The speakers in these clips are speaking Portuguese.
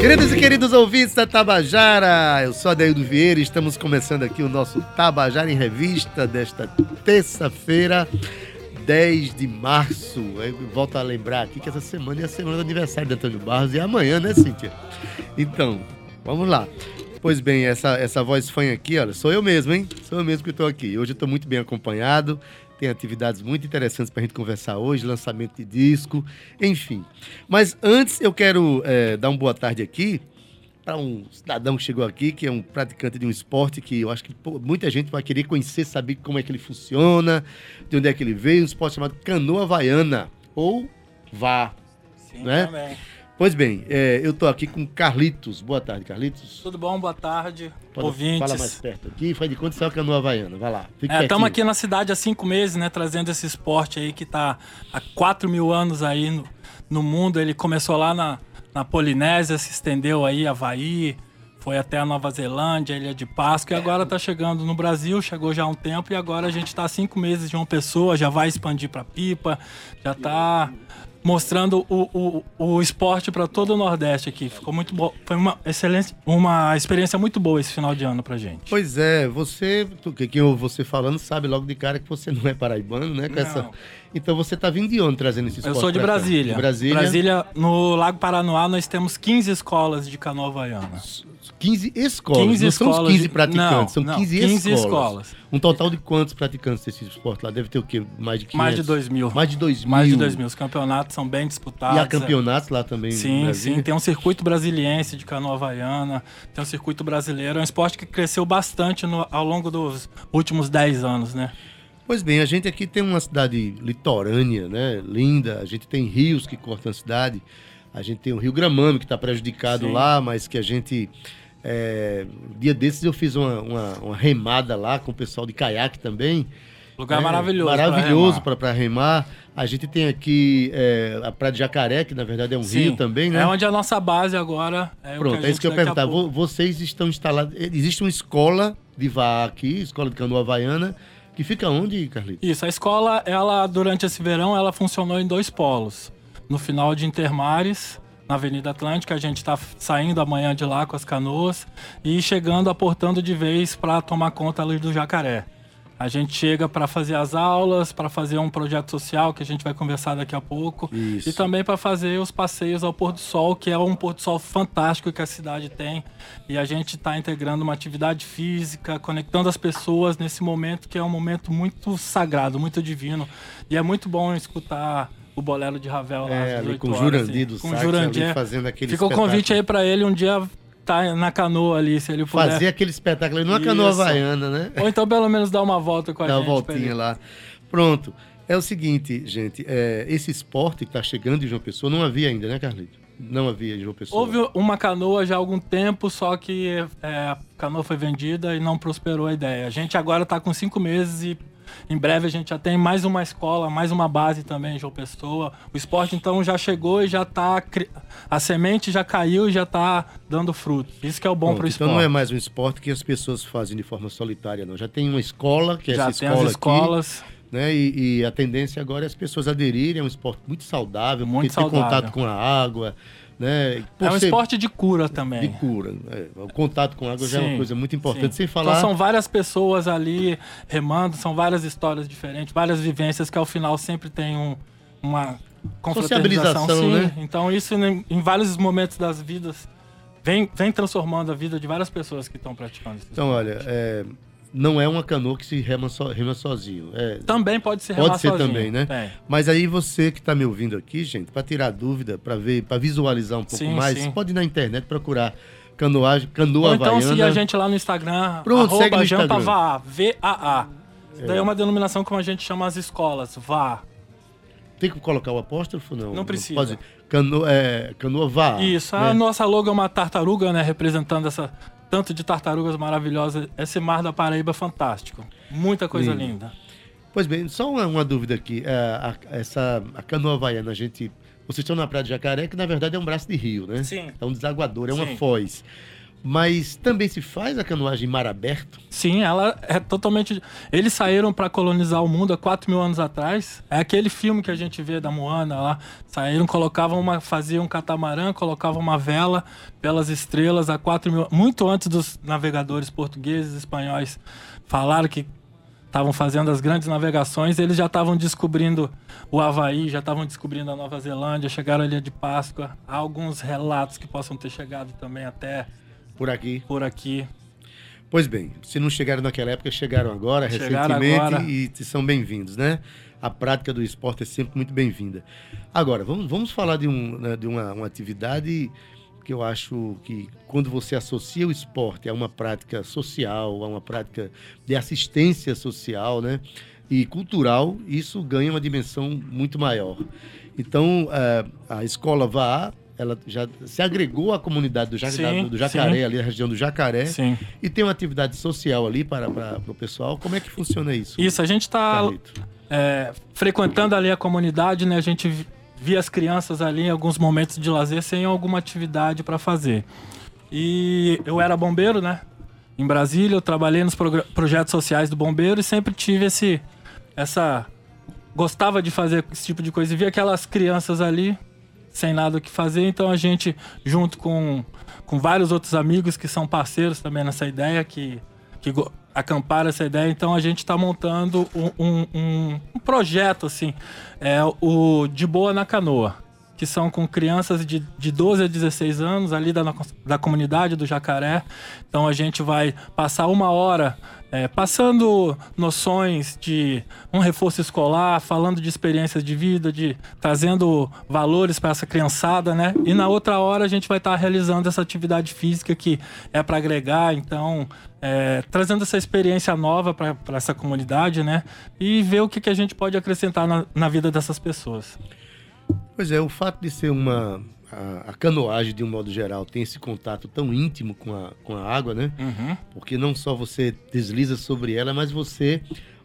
Queridos e queridos ouvintes da Tabajara, eu sou Adeildo Vieira e estamos começando aqui o nosso Tabajara em Revista desta terça-feira, 10 de março. Eu volto a lembrar aqui que essa semana é a semana do aniversário de Antônio Barros e é amanhã, né, Cíntia? Então, vamos lá. Pois bem, essa, essa voz fã aqui, olha, sou eu mesmo, hein? Sou eu mesmo que estou aqui. Hoje eu estou muito bem acompanhado, tem atividades muito interessantes para a gente conversar hoje, lançamento de disco, enfim. Mas antes eu quero é, dar uma boa tarde aqui para um cidadão que chegou aqui, que é um praticante de um esporte que eu acho que pô, muita gente vai querer conhecer, saber como é que ele funciona, de onde é que ele veio, um esporte chamado canoa havaiana, ou vá, Sim, né? também. Pois bem, é, eu estou aqui com Carlitos. Boa tarde, Carlitos. Tudo bom? Boa tarde, Pode- ouvintes. Fala mais perto aqui. Faz de conta que você é canoa havaiana. Vai lá. Estamos pertinho. aqui na cidade há cinco meses, né? Trazendo esse esporte aí que está há 4 mil anos aí no, no mundo. Ele começou lá na, na Polinésia, se estendeu aí Havaí, foi até a Nova Zelândia, Ilha de Páscoa, e agora está chegando no Brasil, chegou já há um tempo, e agora a gente está há cinco meses de uma pessoa, já vai expandir para Pipa, já está mostrando o, o, o esporte para todo o Nordeste aqui. Ficou muito bom. Foi uma excelente, uma experiência muito boa esse final de ano pra gente. Pois é, você, que quem ouve você falando sabe logo de cara que você não é paraibano, né? Essa... Então você tá vindo de onde trazendo esse Eu esporte sou de? Brasília. De Brasília. Brasília, no Lago Paranoá, nós temos 15 escolas de canoa havaiana. 15 escolas. 15 não são os escolas 15 de- praticantes, não, são não, 15, 15 escolas. escolas. Um total de quantos praticantes desse esporte lá? Deve ter o quê? Mais de 500? Mais de 2 mil. Mais de 2 mil. Mais de 2 mil. Os campeonatos são bem disputados. E há campeonatos lá também Sim, sim. Tem um circuito brasiliense de canoa havaiana, tem um circuito brasileiro. É um esporte que cresceu bastante no- ao longo dos últimos 10 anos, né? Pois bem, a gente aqui tem uma cidade litorânea, né? Linda. A gente tem rios que cortam a cidade. A gente tem o Rio Gramame, que está prejudicado Sim. lá, mas que a gente. É... Dia desses eu fiz uma, uma, uma remada lá com o pessoal de caiaque também. Lugar É, maravilhoso. Maravilhoso remar. para remar. A gente tem aqui é, a Praia de Jacaré, que na verdade é um Sim. rio também, né? É onde a nossa base agora. É o Pronto, é isso que eu perguntar. Vocês estão instalados. Existe uma escola de vá aqui, escola de canoa havaiana, que fica onde, Carlitos? Isso, a escola, ela durante esse verão, ela funcionou em dois polos. No final de Intermares, na Avenida Atlântica, a gente está saindo amanhã de lá com as canoas e chegando, aportando de vez para tomar conta ali do Jacaré. A gente chega para fazer as aulas, para fazer um projeto social que a gente vai conversar daqui a pouco. Isso. E também para fazer os passeios ao pôr do sol, que é um pôr do sol fantástico que a cidade tem. E a gente está integrando uma atividade física, conectando as pessoas nesse momento que é um momento muito sagrado, muito divino. E é muito bom escutar o bolero de Ravel lá É, ali 18 com o Jurandir assim, do com sax Jurandir. ali fazendo aquele Fica o convite espetáculo. aí para ele um dia estar na canoa ali, se ele puder. Fazer aquele espetáculo ali numa canoa havaiana, né? Ou então pelo menos dar uma volta com a Dá uma gente. pra voltinha lá. Pronto. É o seguinte, gente, é, esse esporte que está chegando em João Pessoa não havia ainda, né, Carlito? Não havia em João Pessoa. Houve uma canoa já há algum tempo, só que é, a canoa foi vendida e não prosperou a ideia. A gente agora está com cinco meses e em breve a gente já tem mais uma escola, mais uma base também em João Pessoa. O esporte então já chegou e já está. A semente já caiu e já está dando fruto. Isso que é o bom para o então esporte. não é mais um esporte que as pessoas fazem de forma solitária, não. Já tem uma escola, que é já essa tem escola as escolas. aqui, né? E, e a tendência agora é as pessoas aderirem. É um esporte muito saudável, Muito saudável. contato com a água, né? É um ser esporte de cura também. de cura. né? O contato com a água já é uma Sim, coisa muito importante. sim. Sem falar... Então são várias pessoas ali remando, são várias histórias diferentes, várias vivências que ao final sempre tem um, uma confraternização. Sim. né? Então isso em, em vários momentos das vidas vem, vem transformando a vida de várias pessoas que estão praticando isso. Então, olha, é, não é uma canoa que se rema, so, rema sozinho. É, Também pode ser Pode ser sozinho. também, né? Tem. Mas aí você que está me ouvindo aqui, gente, para tirar dúvida, para ver, para visualizar um pouco Sim, mais, sim. pode ir na internet procurar canoagem, canoa Ou então havaiana. seguir a gente lá no Instagram, Pronto, segue no Instagram. Jampavá, V-A-A. Isso Daí é uma denominação como a gente chama as escolas, vá. Tem que colocar o apóstrofo não? Não precisa. Pode, cano, é, canoa vá. Isso, a né? nossa logo é uma tartaruga, né? Representando essa tanto de tartarugas maravilhosas. Esse mar da Paraíba é fantástico. Muita coisa Lindo. linda. Pois bem, só uma, uma dúvida aqui. É, a, essa, a canoa havaiana, a gente. Vocês estão na Praia de Jacaré, que na verdade é um braço de rio, né? Sim. É um desaguador, é uma Sim. foz. Mas também se faz a canoagem em mar aberto? Sim, ela é totalmente. Eles saíram para colonizar o mundo há 4 mil anos atrás. É aquele filme que a gente vê da Moana lá. Saíram, colocavam uma. faziam um catamarã, colocavam uma vela pelas estrelas há 4 mil. Muito antes dos navegadores portugueses e espanhóis falaram que estavam fazendo as grandes navegações, eles já estavam descobrindo o Havaí, já estavam descobrindo a Nova Zelândia, chegaram ali de Páscoa. Há alguns relatos que possam ter chegado também até por aqui. Por aqui. Pois bem, se não chegaram naquela época, chegaram agora, chegaram recentemente, agora. e são bem-vindos, né? A prática do esporte é sempre muito bem-vinda. Agora, vamos, vamos falar de, um, né, de uma, uma atividade que eu acho que quando você associa o esporte a uma prática social, a uma prática de assistência social, né? E cultural, isso ganha uma dimensão muito maior. Então, eh, a escola VA ela já se agregou à comunidade do, ja sim, do Jacaré, ali na região do Jacaré, sim. e tem uma atividade social ali para, para, para o pessoal. Como é que funciona isso? Isso, a gente está é, frequentando ali a comunidade, né? A gente via as crianças ali em alguns momentos de lazer sem alguma atividade para fazer. E eu era bombeiro, né? Em Brasília, eu trabalhei nos projetos sociais do bombeiro e sempre tive esse, essa gostava de fazer esse tipo de coisa e via aquelas crianças ali sem nada o que fazer, então a gente, junto com, com vários outros amigos que são parceiros também nessa ideia, que, que acamparam essa ideia, então a gente está montando um, um, um, projeto, assim, é o De Boa na Canoa, que são com crianças de, de 12 a 16 anos ali da, da comunidade do Jacaré. Então a gente vai passar uma hora é, passando noções de um reforço escolar, falando de experiências de vida, de trazendo valores para essa criançada, né? E na outra hora a gente vai estar tá realizando essa atividade física que é para agregar, então é, trazendo essa experiência nova para essa comunidade, né? E ver o que, que a gente pode acrescentar na, na vida dessas pessoas. Pois é, o fato de ser uma a, a, canoagem, de um modo geral, tem esse contato tão íntimo com a, com a água, né? Uhum. Porque não só você desliza sobre ela, mas você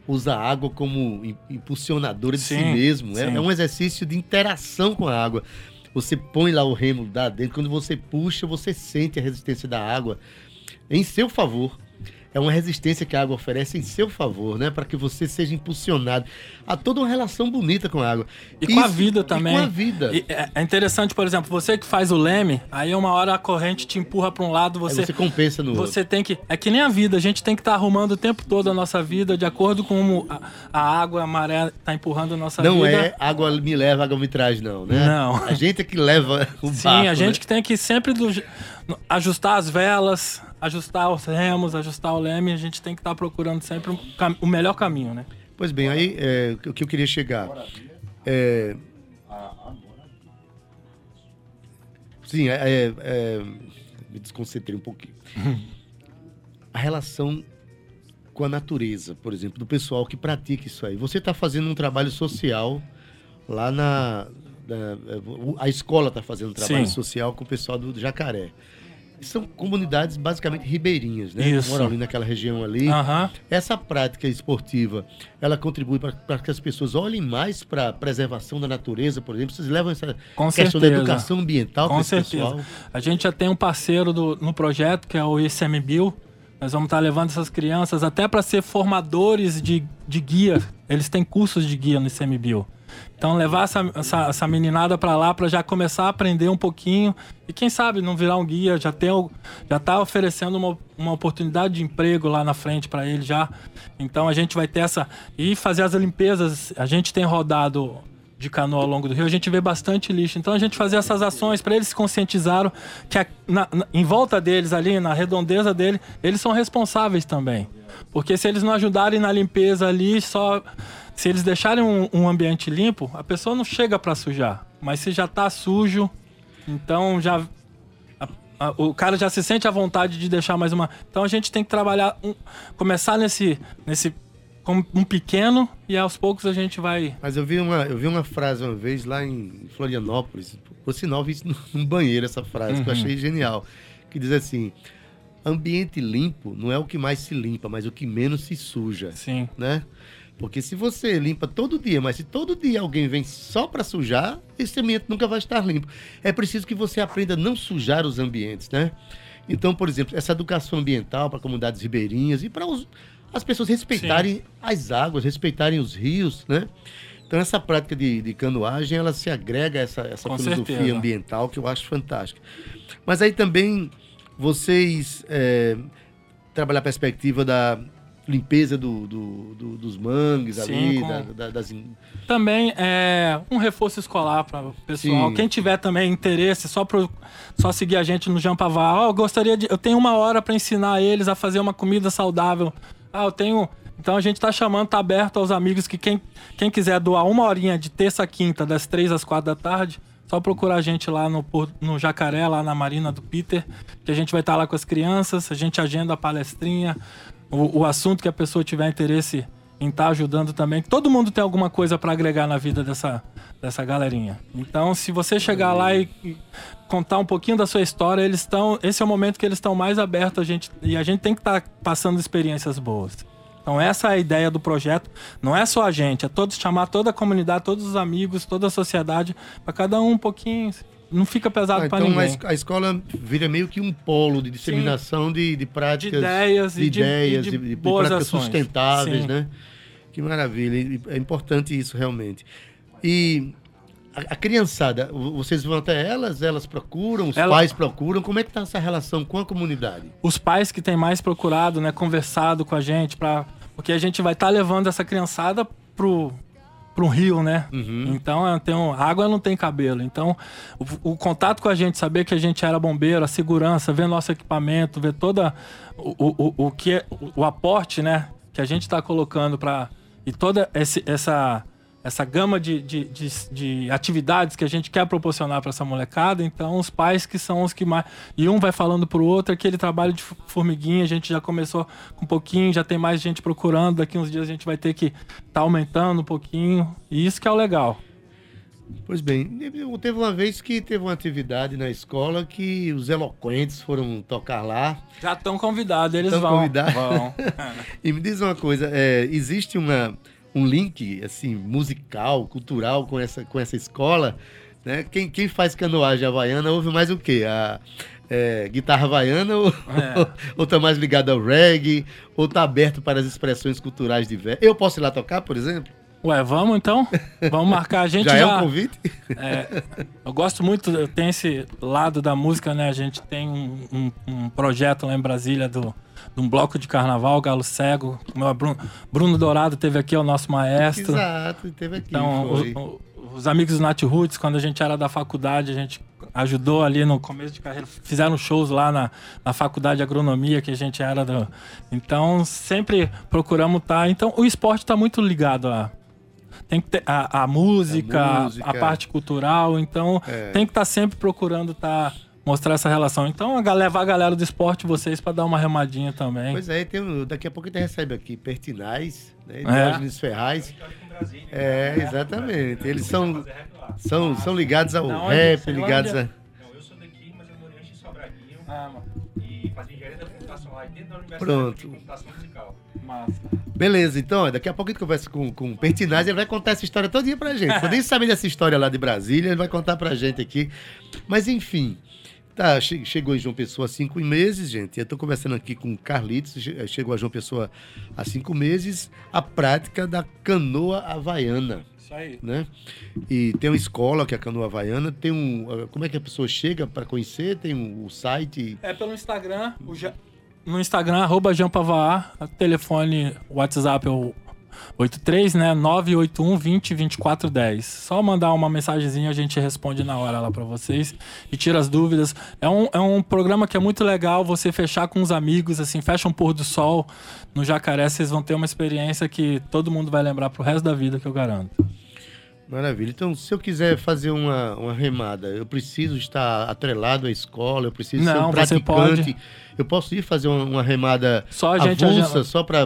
usa a água como impulsionadora de sim, si mesmo. É, é, um exercício de interação com a água. Você põe lá o remo lá dentro, quando você puxa, você sente a resistência da água em seu favor é uma resistência que a água oferece em seu favor, né? Para que você seja impulsionado. Há toda uma relação bonita com a água. E Isso, com a vida também. E com a vida. E é, é interessante, por exemplo, você que faz o leme, aí uma hora a corrente te empurra para um lado, você. Aí você compensa no Você outro. tem que. É que nem a vida, a gente tem que estar tá arrumando o tempo todo a nossa vida de acordo com a, a água, a maré está empurrando a nossa não vida. Não é água me leva, água me traz, não, né? Não. A gente é que leva o Sim, barco, a gente né? que tem que sempre do, ajustar as velas, ajustar os remos, ajustar o leme, a gente tem que estar tá procurando sempre um, o melhor caminho, né? Pois bem, aí é, o que eu queria chegar. É... Sim, é, é, é me desconcentrei um pouquinho. a relação com a natureza, por exemplo, do pessoal que pratica isso aí. Você está fazendo um trabalho social lá na. na a escola está fazendo um trabalho Sim. social com o pessoal do Jacaré são comunidades basicamente ribeirinhas, né? Isso. Moram ali naquela região ali. Uhum. Essa prática esportiva, ela contribui para que as pessoas olhem mais para a preservação da natureza, por exemplo. Vocês levam essa Com questão certeza. da educação ambiental Com certeza. Pessoal? A gente já tem um parceiro do, no projeto, que é o ICMBio. Nós vamos estar levando essas crianças até para ser formadores de, de guia. Eles têm cursos de guia no ICMBio. Então levar essa, essa, essa meninada para lá para já começar a aprender um pouquinho e quem sabe não virar um guia, já ter já tá oferecendo uma, uma oportunidade de emprego lá na frente para ele já. Então a gente vai ter essa e fazer as limpezas. A gente tem rodado de canoa ao longo do rio, a gente vê bastante lixo. Então a gente fazer essas ações para eles se conscientizaram que a, na, na, em volta deles ali, na redondeza dele, eles são responsáveis também. Porque se eles não ajudarem na limpeza ali, só se eles deixarem um, um ambiente limpo, a pessoa não chega para sujar. Mas se já tá sujo, então já o cara já se sente à vontade de deixar mais uma. Então a gente tem que trabalhar, um, começar nesse, nesse como um pequeno e aos poucos a gente vai. Mas eu vi uma, eu vi uma frase uma vez lá em Florianópolis, por sinal, vi num banheiro essa frase, uhum. que eu uhum. achei genial, que diz assim: ambiente limpo não é o que mais se limpa, mas o que menos se suja. Sim. Né? Porque se você limpa todo dia, mas se todo dia alguém vem só para sujar, esse ambiente nunca vai estar limpo. É preciso que você aprenda a não sujar os ambientes, né? Então, por exemplo, essa educação ambiental para comunidades ribeirinhas e para as pessoas respeitarem Sim. as águas, respeitarem os rios, né? Então, essa prática de, de canoagem, ela se agrega a essa, essa filosofia certeza. ambiental que eu acho fantástica. Mas aí também vocês é, trabalhar a perspectiva da limpeza do, do, do, dos mangues Sim, ali, com... da, da, das... Também é um reforço escolar para o pessoal. Sim. Quem tiver também interesse, só, pro, só seguir a gente no Jampavá. Oh, eu gostaria de. Eu tenho uma hora para ensinar eles a fazer uma comida saudável. Ah, eu tenho. Então a gente está chamando, tá aberto aos amigos que quem, quem quiser doar uma horinha de terça a quinta, das três às quatro da tarde, só procurar a gente lá no, no Jacaré, lá na Marina do Peter, que a gente vai estar tá lá com as crianças, a gente agenda a palestrinha, o, o assunto que a pessoa tiver interesse em estar tá ajudando também. Todo mundo tem alguma coisa para agregar na vida dessa, dessa galerinha. Então, se você chegar lá e, contar um pouquinho da sua história, eles estão. Esse é o momento que eles estão mais abertos a gente e a gente tem que estar tá passando experiências boas. Então essa é a ideia do projeto. Não é só a gente, é todos chamar toda a comunidade, todos os amigos, toda a sociedade, para cada um um pouquinho não fica pesado ah, para então ninguém. Então a escola vira meio que um polo de disseminação de, de práticas, de ideias, de, ideias, de, de, de práticas ações. sustentáveis, Sim. né? Que maravilha, é importante isso realmente. E a, a, criançada, vocês vão até elas, elas procuram, os Ela... pais procuram, como é que está essa relação com a comunidade? Os pais que têm mais procurado, né, conversado com a gente, para porque a gente vai estar tá levando essa criançada pro para um rio, né? Uhum. Então, tem um, a água não tem cabelo. Então, o, o, contato com a gente, saber que a gente era bombeiro, a segurança, ver nosso equipamento, ver toda o, o, o que é, o, o aporte, né? Que a gente está colocando para e toda esse, essa essa gama de, de, de, de, atividades que a gente quer proporcionar para essa molecada. Então, os pais que são os que mais. E um vai falando para o outro, aquele trabalho de formiguinha, a gente já começou com um pouquinho, já tem mais gente procurando. Daqui uns dias a gente vai ter que estar tá aumentando um pouquinho. E isso que é o legal. Pois bem, teve uma vez que teve uma atividade na escola que os eloquentes foram tocar lá. Já estão convidados, eles vão. Convidados. vão. e me diz uma coisa, é, existe uma um link assim musical, cultural com essa, com essa escola, né? Quem, quem faz canoagem havaiana ouve mais o quê? A é, guitarra havaiana ou, é. ou tá mais ligado ao reggae, ou tá aberto para as expressões culturais diversas. Eu posso ir lá tocar, por exemplo? Ué, vamos então? Vamos marcar a gente já. Já é um convite? É, eu gosto muito, eu tenho esse lado da música, né? A gente tem um, um, um projeto lá em Brasília do, de um bloco de carnaval, Galo Cego. O meu Bruno, Bruno Dourado teve aqui, é o nosso maestro. Exato, teve aqui. Então, os, os, amigos do Nat Roots, quando a gente era da faculdade, a gente ajudou ali no começo de carreira, fizeram shows lá na, na faculdade de agronomia que a gente era do. Então, sempre procuramos estar. Tá, então, o esporte está muito ligado a tem que ter a, a, música, a, música, a parte cultural, então é. tem que estar tá sempre procurando estar. Mostrar essa relação. Então, levar a galera do esporte vocês para dar uma remadinha também. Pois é, tem, daqui a pouco a gente recebe aqui Pertinaz, né, Diógenes é. Ferraz. É, exatamente. Eles são, são, são ligados ao Não, rap, ligados a... Não, eu sou daqui, mas eu moro em Sobradinho. Ah, mano. E fazia engenharia da computação lá dentro da Universidade Pronto. de Computação Musical. Massa. Beleza, então, daqui a pouco a gente conversa com, com o Pertinaz, ele vai contar essa história todinha pra gente. Você nem sabe dessa história lá de Brasília, ele vai contar pra gente aqui. Mas enfim, tá, chegou em João Pessoa há cinco meses, gente. Eu tô conversando aqui com o Carlitos, chegou a João Pessoa há cinco meses, a prática da canoa havaiana. Isso aí. Né? E tem uma escola que é a Canoa Havaiana, tem um. Como é que a pessoa chega para conhecer? Tem um, um site. É pelo Instagram, o no Instagram, arroba Jampavaar, telefone, WhatsApp é o 83, né? 981 20 24 10. Só mandar uma mensagenzinha, a gente responde na hora lá para vocês e tira as dúvidas. É um, é um programa que é muito legal você fechar com os amigos, assim, fecha um pôr do sol no jacaré, vocês vão ter uma experiência que todo mundo vai lembrar pro resto da vida, que eu garanto. Maravilha. Então, se eu quiser fazer uma, uma remada, eu preciso estar atrelado à escola, eu preciso Não, ser um praticante. Eu posso ir fazer uma, uma remada só a gente, avulsa, a... só para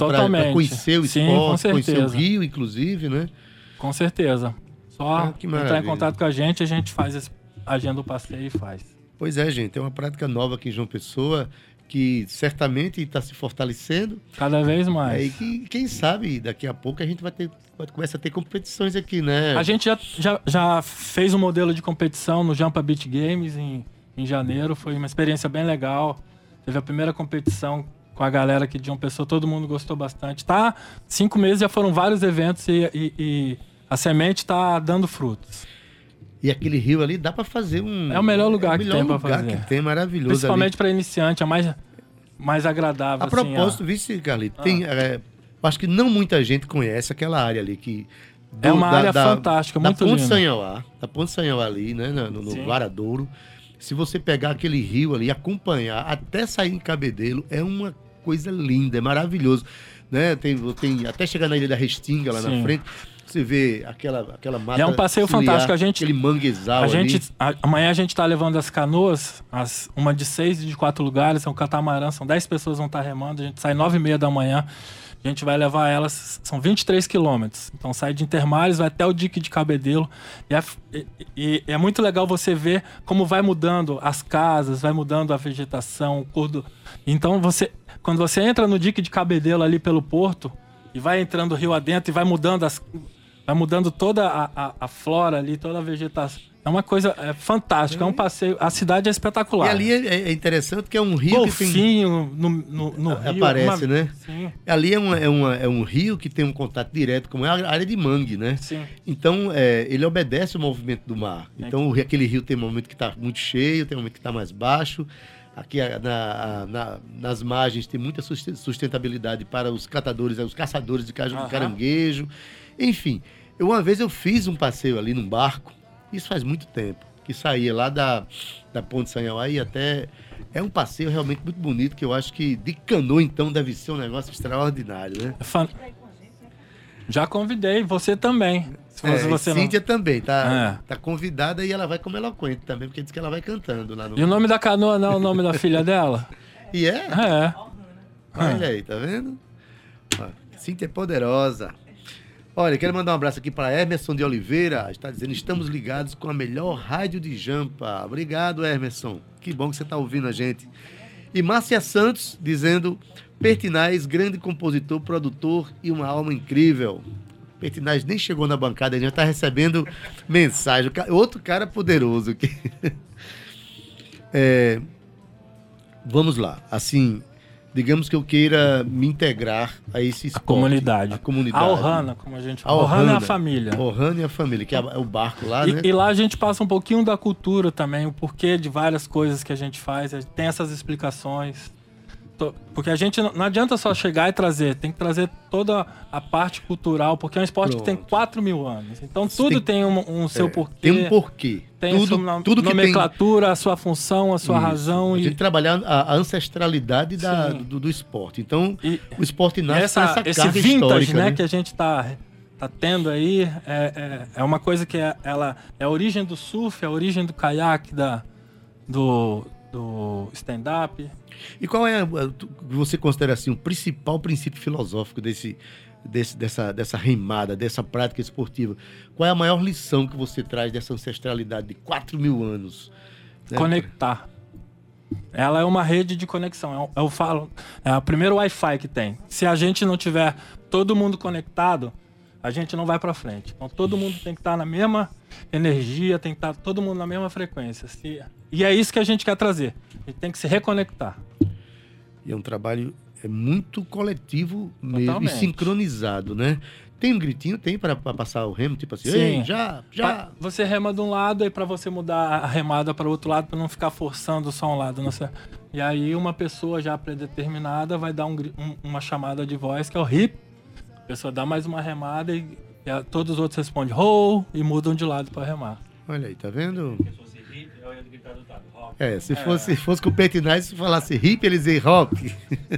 conhecer o Sim, esporte, conhecer o Rio, inclusive, né? Com certeza. Só ah, entrar em contato com a gente, a gente faz esse, agenda o passeio e faz. Pois é, gente. É uma prática nova aqui em João Pessoa que certamente está se fortalecendo. Cada vez mais. É, e que, quem sabe daqui a pouco a gente vai ter vai começar a ter competições aqui, né? A gente já, já, já fez um modelo de competição no Jampa Beat Games em, em janeiro. Foi uma experiência bem legal. Teve a primeira competição com a galera aqui de uma pessoa, todo mundo gostou bastante. Tá, cinco meses já foram vários eventos e, e, e a semente tá dando frutos. E aquele rio ali dá para fazer um. É o melhor lugar é o que melhor tem pra lugar fazer. que tem, maravilhoso. Principalmente para iniciante, é mais, mais agradável. A assim, propósito, vice, Carlito, tem. é, acho que não muita gente conhece aquela área ali que. É uma área fantástica, muito da Ponte linda. Sanhauá, da Ponte Sanhauá ali, né, no, no. Varadouro. Se você pegar aquele rio ali e acompanhar até sair em Cabedelo, é uma coisa linda, é maravilhoso. Né? Tem, tem, até chegar na Ilha da Restinga, lá na Sim. frente, você vê aquela, aquela mata. E é um passeio ciliar, fantástico, a gente- Aquele manguezal A gente, a- amanhã a gente tá levando as canoas, as, uma de seis e de quatro lugares, é um catamarã, são dez pessoas vão estar remando, a gente sai nove e meia da manhã, a gente vai levar elas, são 23 quilômetros, então sai de Intermares, vai até o dique de Cabedelo, e é, e- e é muito legal você ver como vai mudando as casas, vai mudando a vegetação, o cor do... Então você, quando você entra no dique de Cabedelo ali pelo porto, e vai entrando o rio adentro e vai mudando as, vai mudando toda a, a, a flora ali, toda a vegetação. É uma coisa é, fantástica, é um passeio. A cidade é espetacular. E ali é, é interessante que é um rio que tem. Golfinho no, no, no rio. Aparece, uma- né? Sim, Ali é, uma, é, uma- é um rio que tem um contato direto com a área de mangue, né? sim. Então, é, ele obedece o movimento do mar. Então, o aquele rio tem um momento que está muito cheio, tem um momento que está mais baixo. Aqui na- na- nas margens tem muita susten- sustentabilidade para os catadores, os caçadores de caranguejo. Enfim, eu, uma vez eu fiz um passeio ali num barco, isso faz muito tempo, que saía lá da, da Ponte Sanhauá e até... É um passeio realmente muito bonito, que eu acho que de canoa, então, deve ser um negócio extraordinário, né? É fan- Já convidei, você também. Se É, você, e não... Cíntia também, tá, É. tá convidada e ela vai como eloquente também, porque diz que ela vai cantando lá no. E o nome da canoa não é o nome da filha dela? E é? É. Olha aí, tá vendo? Ó, Cíntia é poderosa. Olha, quero mandar um abraço aqui para Emerson de Oliveira. Está dizendo: estamos ligados com a melhor rádio de Jampa. Obrigado, Emerson. Que bom que você está ouvindo a gente. E Márcia Santos dizendo: Pertinaz, grande compositor, produtor e uma alma incrível. Pertinaz nem chegou na bancada, ele já está recebendo mensagem. Outro cara poderoso aqui. É, vamos lá. Assim, digamos que eu queira me integrar a esse A esporte. comunidade. A comunidade. A Ohana, como a gente A fala. Ohana é a Ohana. família. Ohana e a família, que é é o barco lá, né? E, e lá a gente passa um pouquinho da cultura também, o porquê de várias coisas que a gente faz. a gente Tem essas explicações. Porque a gente não, não adianta só chegar e trazer, tem que trazer toda a parte cultural, porque é um esporte que tem Pronto. 4 mil anos. Então tudo tem- tem, um, um seu É, porquê. Tem um porquê. tem a tudo, sua nom- tudo que tem. nomenclatura, a sua função, a sua Isso. razão. A E, gente trabalhar a, a ancestralidade da- do, do esporte. Então, e- o esporte e nasce essa, essa esse carga vintage histórica, né, né? que a gente tá, tá tendo aí é, é, é uma coisa que é, ela, é a origem do surf, é a origem do caiaque, da, do, do stand-up. E qual é, tu- você considera assim, o principal princípio filosófico desse, desse- dessa, dessa remada, dessa prática esportiva? Qual é a maior lição que você traz dessa ancestralidade de 4 mil anos? né? Conectar. Ela é uma rede de conexão. Eu, eu falo, é o primeiro Wi-Fi que tem. Se a gente não tiver todo mundo conectado, a gente não vai para frente. Então todo mundo tem que estar na mesma energia, tem que estar todo mundo na mesma frequência. Se- e é isso que a gente quer trazer. A gente tem que se reconectar. E é um trabalho é muito coletivo mesmo, e sincronizado, né? Tem um gritinho, tem para passar o remo, tipo assim, Sim. Já, já. Pa- Você rema de um lado e para você mudar a remada para outro lado para não ficar forçando só um lado, não sei. E aí uma pessoa já predeterminada vai dar um um- uma chamada de voz que é o hip. A pessoa dá mais uma remada e, e a- todos os outros respondem ho e mudam de lado para remar. Olha aí, tá vendo? É, se fosse, fosse com o Petinais, se falasse hip, eles iam rock.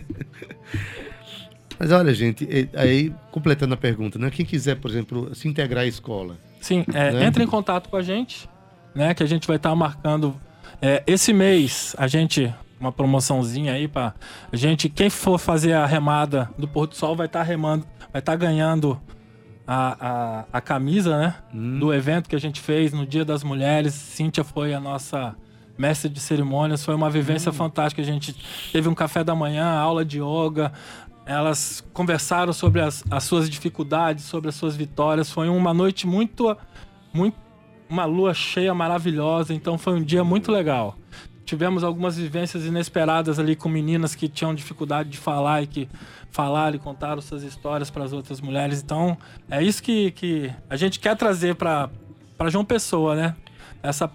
Mas olha, gente, aí, completando a pergunta, né? Quem quiser, por exemplo, se integrar à escola, Sim, é, Né? entre em contato com a gente, né? Que a gente vai estar marcando é, esse mês. A gente uma promoçãozinha aí para a gente. Quem for fazer a remada do Porto do Sol vai estar remando, vai estar ganhando a, a, a camisa, né? Hum. Do evento que a gente fez no Dia das Mulheres. Cíntia foi a nossa mestre de cerimônias. Foi uma Hum. vivência fantástica. A gente teve um café da manhã, aula de yoga. Elas conversaram sobre as, as suas dificuldades, sobre as suas vitórias. Foi uma noite muito, muito, uma lua cheia maravilhosa. Então foi um dia muito legal. Tivemos algumas vivências inesperadas ali com meninas que tinham dificuldade de falar e que falaram e contaram suas histórias para as outras mulheres. Então, é isso que, que a gente quer trazer para João Pessoa, né? Essa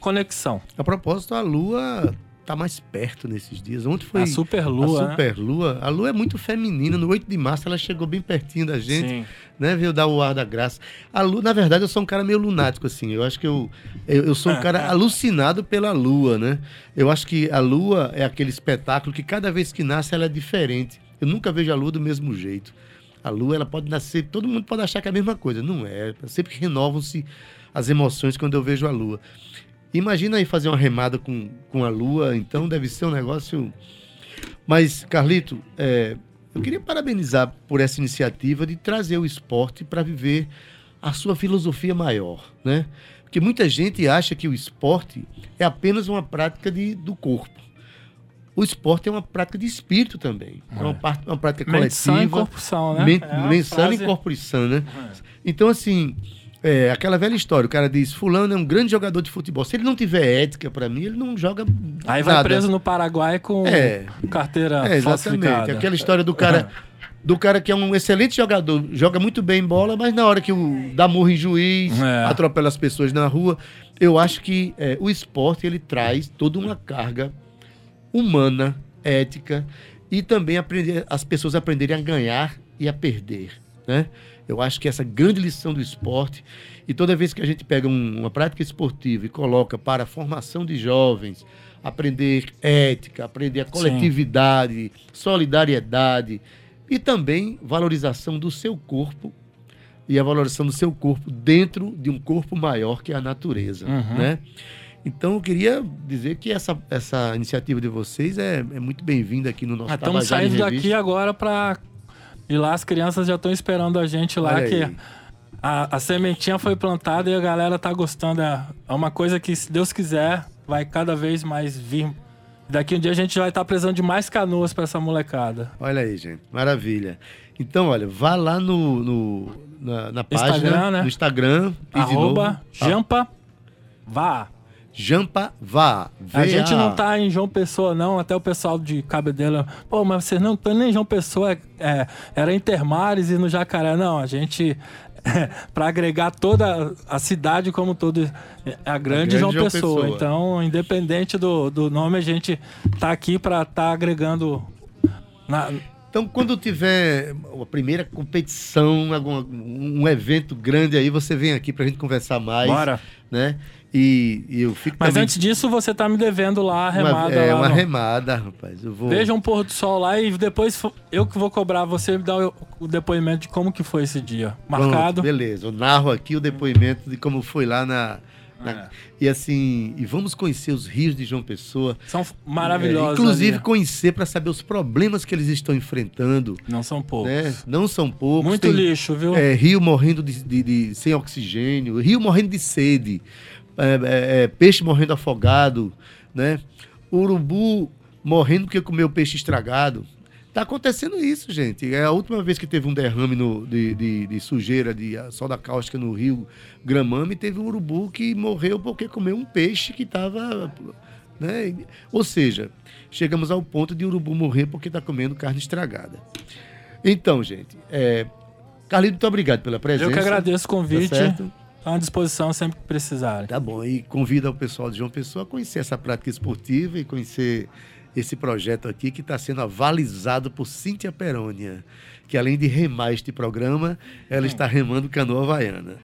conexão. A propósito, a Lua tá mais perto nesses dias. Ontem foi a superlua. A superlua. Né? A lua é muito feminina. No 8 de março ela chegou bem pertinho da gente, Sim. né? Veio dar o ar da graça. A lua, na verdade, eu sou um cara meio lunático assim. Eu acho que eu eu, eu sou um cara alucinado pela lua, né? Eu acho que a lua é aquele espetáculo que cada vez que nasce ela é diferente. Eu nunca vejo a lua do mesmo jeito. A lua ela pode nascer, todo mundo pode achar que é a mesma coisa. Não é. Sempre renovam-se as emoções quando eu vejo a lua. Imagina aí fazer uma remada com, com a lua, então deve ser um negócio. Mas, Carlito, é, eu queria parabenizar por essa iniciativa de trazer o esporte para viver a sua filosofia maior, né? Porque muita gente acha que o esporte é apenas uma prática de, do corpo. O esporte é uma prática de espírito também. É, é uma, parte, uma prática coletiva. Mente sã e corpo são, né? Mente, é mente frase... e corpo sã, né? É. Então, assim, é, aquela velha história, o cara diz, fulano é um grande jogador de futebol. Se ele não tiver ética para mim, ele não joga Aí vai preso no Paraguai com é, carteira é, exatamente. Aquela história do cara do cara que é um excelente jogador, joga muito bem bola, mas na hora que o dá murro em juiz, é. atropela as pessoas na rua, eu acho que é, o esporte ele traz toda uma carga humana, ética e também aprender as pessoas aprenderem a ganhar e a perder, né? Eu acho que essa grande lição do esporte, e toda vez que a gente pega um, uma prática esportiva e coloca para a formação de jovens, aprender ética, aprender a coletividade, Sim. solidariedade e também valorização do seu corpo e a valorização do seu corpo dentro de um corpo maior que é a natureza, uhum. né? Então eu queria dizer que essa, essa iniciativa de vocês é, é muito bem-vinda aqui no nosso Estamos saindo daqui agora para e lá as crianças já estão esperando a gente lá, Olha que a, a, sementinha foi plantada e a galera tá gostando. É, é uma coisa que, se Deus quiser, vai cada vez mais vir. Daqui um dia a gente vai estar tá precisando de mais canoas para essa molecada. Olha aí, gente. Maravilha. Então, olha, vá lá no, no na, na página, Instagram, né? no Instagram. Arroba Jampa Vá. Jampa Vá. A gente não tá em João Pessoa, não. Até o pessoal de Cabedelo. Pô, mas vocês não estão nem em João Pessoa. É, era Intermares e no Jacaré. Não, a gente. É, para agregar toda a cidade como todo é a grande, a grande João, João Pessoa. Pessoa. Então, independente do, do nome, a gente tá aqui para estar tá agregando na, então, quando tiver a primeira competição, algum, um evento grande aí, você vem aqui para a gente conversar mais. Bora. Né? E, e eu fico Mas também... antes disso, você tá me devendo lá a remada. Uma, é, lá uma no... remada, rapaz. Eu vou... Veja um pôr do sol lá e depois eu que vou cobrar você me dar o, o depoimento de como que foi esse dia. Marcado. Pronto, beleza, eu narro aqui o depoimento de como foi lá na, na... É. E assim, e vamos conhecer os rios de João Pessoa. São maravilhosos. É, inclusive ali. conhecer para saber os problemas que eles estão enfrentando. Não são poucos. Né? Não são poucos. Muito Tem, lixo, viu? É, rio morrendo de, de, de, sem oxigênio, rio morrendo de sede é, é, é, peixe morrendo afogado, né? Urubu morrendo porque comeu peixe estragado. Tá acontecendo isso, gente. É a última vez que teve um derrame no, de, de, de, sujeira, de soda cáustica no rio Gramame, teve um urubu que morreu porque comeu um peixe que estava. Né? Ou seja, chegamos ao ponto de urubu morrer porque está comendo carne estragada. Então, gente, é... Carlito, muito obrigado pela presença. Eu que agradeço o convite. Tá? À disposição sempre que precisarem. Tá bom. E convida o pessoal de João Pessoa a conhecer essa prática esportiva e conhecer esse projeto aqui que está sendo avalizado por Cíntia Perônia, que além de remar este programa, ela está remando canoa havaiana.